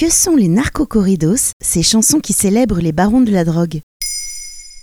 Que sont les narcocorridos, ces chansons qui célèbrent les barons de la drogue?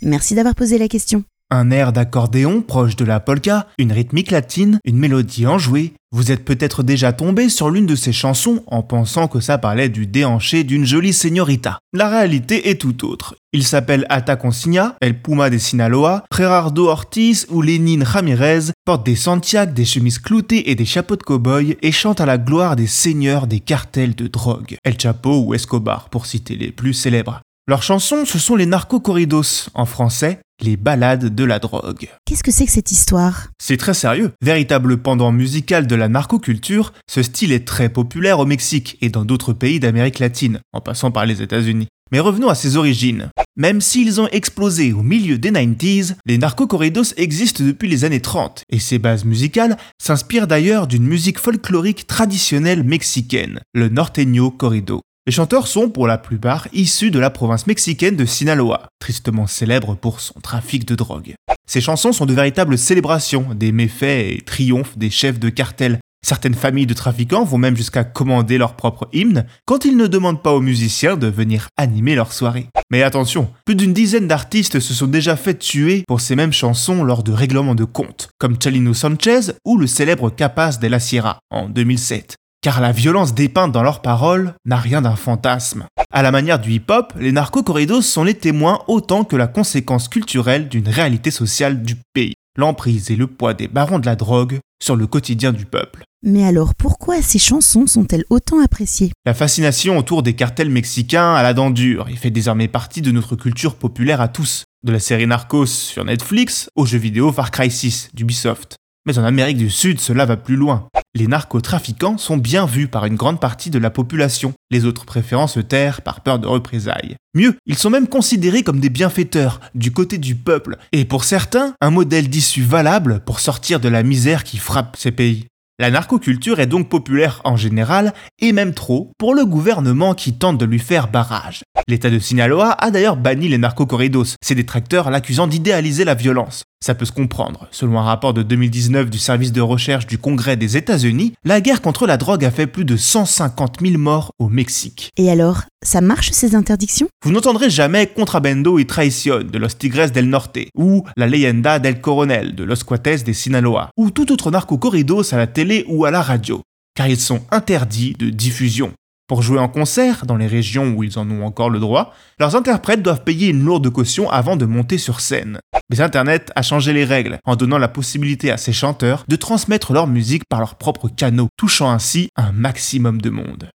Merci d'avoir posé la question. Un air d'accordéon proche de la polka, une rythmique latine, une mélodie enjouée. Vous êtes peut-être déjà tombé sur l'une de ces chansons en pensant que ça parlait du déhanché d'une jolie señorita. La réalité est tout autre. Il s'appelle Ata Consigna, El Puma de Sinaloa, Gerardo Ortiz ou Lénine Ramirez, porte des Santiago, des chemises cloutées et des chapeaux de cow-boy et chante à la gloire des seigneurs des cartels de drogue, El Chapo ou Escobar pour citer les plus célèbres. Leurs chansons, ce sont les narco-corridos, en français, les ballades de la drogue. Qu'est-ce que c'est que cette histoire? C'est très sérieux. Véritable pendant musical de la narcoculture, ce style est très populaire au Mexique et dans d'autres pays d'Amérique latine, en passant par les États-Unis. Mais revenons à ses origines. Même s'ils ont explosé au milieu des 90s, les narco-corridos existent depuis les années 30, et ces bases musicales s'inspirent d'ailleurs d'une musique folklorique traditionnelle mexicaine, le norteño corrido. Les chanteurs sont pour la plupart issus de la province mexicaine de Sinaloa, tristement célèbre pour son trafic de drogue. Ces chansons sont de véritables célébrations des méfaits et triomphes des chefs de cartel. Certaines familles de trafiquants vont même jusqu'à commander leur propre hymne quand ils ne demandent pas aux musiciens de venir animer leur soirée. Mais attention, plus d'une dizaine d'artistes se sont déjà fait tuer pour ces mêmes chansons lors de règlements de compte, comme Chalino Sanchez ou le célèbre Capaz de la Sierra en 2007 car la violence dépeinte dans leurs paroles n'a rien d'un fantasme. À la manière du hip-hop, les narco-corridos sont les témoins autant que la conséquence culturelle d'une réalité sociale du pays, l'emprise et le poids des barons de la drogue sur le quotidien du peuple. Mais alors pourquoi ces chansons sont-elles autant appréciées? La fascination autour des cartels mexicains à la dent dure et fait désormais partie de notre culture populaire à tous, de la série Narcos sur Netflix au jeu vidéo Far Cry 6 d'Ubisoft. Mais en Amérique du Sud, cela va plus loin. Les narcotrafiquants sont bien vus par une grande partie de la population, les autres préférant se taire par peur de représailles. Mieux, ils sont même considérés comme des bienfaiteurs, du côté du peuple, et pour certains, un modèle d'issue valable pour sortir de la misère qui frappe ces pays. La narcoculture est donc populaire en général, et même trop, pour le gouvernement qui tente de lui faire barrage. L'État de Sinaloa a d'ailleurs banni les narcocorridos, ses détracteurs l'accusant d'idéaliser la violence. Ça peut se comprendre. Selon un rapport de 2019 du service de recherche du Congrès des États-Unis, la guerre contre la drogue a fait plus de 150 000 morts au Mexique. Et alors, ça marche ces interdictions? Vous n'entendrez jamais Contrabando y Traición de Los Tigres del Norte, ou La Leyenda del Coronel de Los Cuates de Sinaloa, ou tout autre narco-corridos à la télé ou à la radio, car ils sont interdits de diffusion. Pour jouer en concert, dans les régions où ils en ont encore le droit, leurs interprètes doivent payer une lourde caution avant de monter sur scène. Mais Internet a changé les règles en donnant la possibilité à ces chanteurs de transmettre leur musique par leurs propres canaux, touchant ainsi un maximum de monde.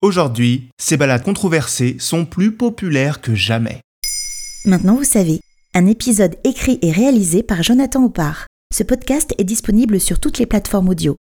Aujourd'hui, ces balades controversées sont plus populaires que jamais. Maintenant vous savez, un épisode écrit et réalisé par Jonathan Oppard. Ce podcast est disponible sur toutes les plateformes audio.